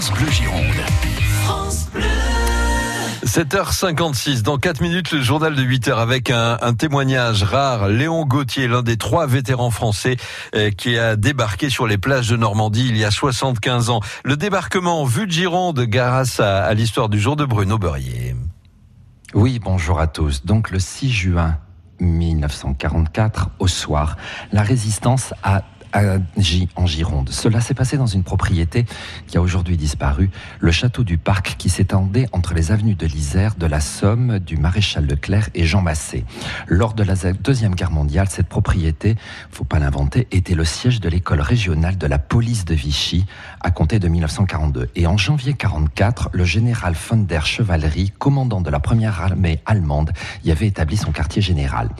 France Bleu Gironde. 7h56, dans 4 minutes, le journal de 8h avec un, un témoignage rare. Léon Gauthier, l'un des trois vétérans français euh, qui a débarqué sur les plages de Normandie il y a 75 ans. Le débarquement vu de Gironde grâce à, à l'histoire du jour de Bruno Beurrier. Oui, bonjour à tous. Donc le 6 juin 1944, au soir, la résistance a en Gironde. Cela s'est passé dans une propriété qui a aujourd'hui disparu, le château du Parc qui s'étendait entre les avenues de l'Isère, de la Somme, du maréchal Leclerc et Jean Massé. Lors de la Deuxième Guerre mondiale, cette propriété, faut pas l'inventer, était le siège de l'école régionale de la police de Vichy à compter de 1942. Et en janvier 44, le général von der Chevalerie, commandant de la première armée allemande, y avait établi son quartier général.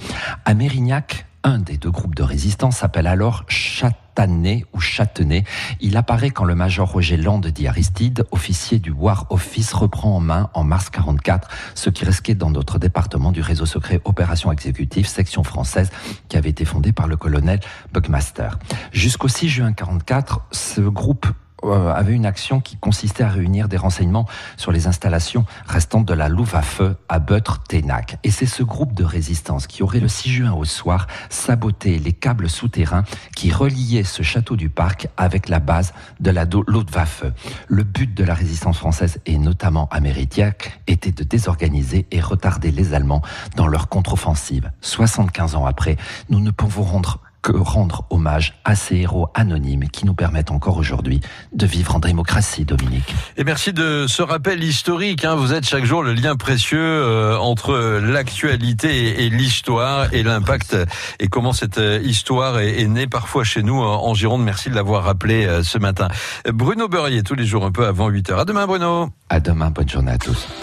À Mérignac, un des deux groupes de résistance s'appelle alors Châtenay ou Châtenay. Il apparaît quand le major Roger Land dit Aristide, officier du War Office, reprend en main en mars 44 ce qui restait dans notre département du réseau secret Opération Exécutive, section française, qui avait été fondée par le colonel Buckmaster. Jusqu'au 6 juin 44, ce groupe avait une action qui consistait à réunir des renseignements sur les installations restantes de la louve à feu à Beutre-Ténac. Et c'est ce groupe de résistance qui aurait le 6 juin au soir saboté les câbles souterrains qui reliaient ce château du parc avec la base de la Luftwaffe. Le but de la résistance française et notamment à Méritiac était de désorganiser et retarder les Allemands dans leur contre-offensive. 75 ans après, nous ne pouvons rendre que rendre hommage à ces héros anonymes qui nous permettent encore aujourd'hui de vivre en démocratie, Dominique. Et merci de ce rappel historique. Hein. Vous êtes chaque jour le lien précieux euh, entre l'actualité et, l'histoire et l'impact et comment cette euh, histoire est, est, née parfois chez nous en Gironde. Merci de l'avoir rappelé euh, ce matin. Bruno Beurrier, tous les jours un peu avant 8h. À demain, Bruno. À demain. Bonne journée à tous.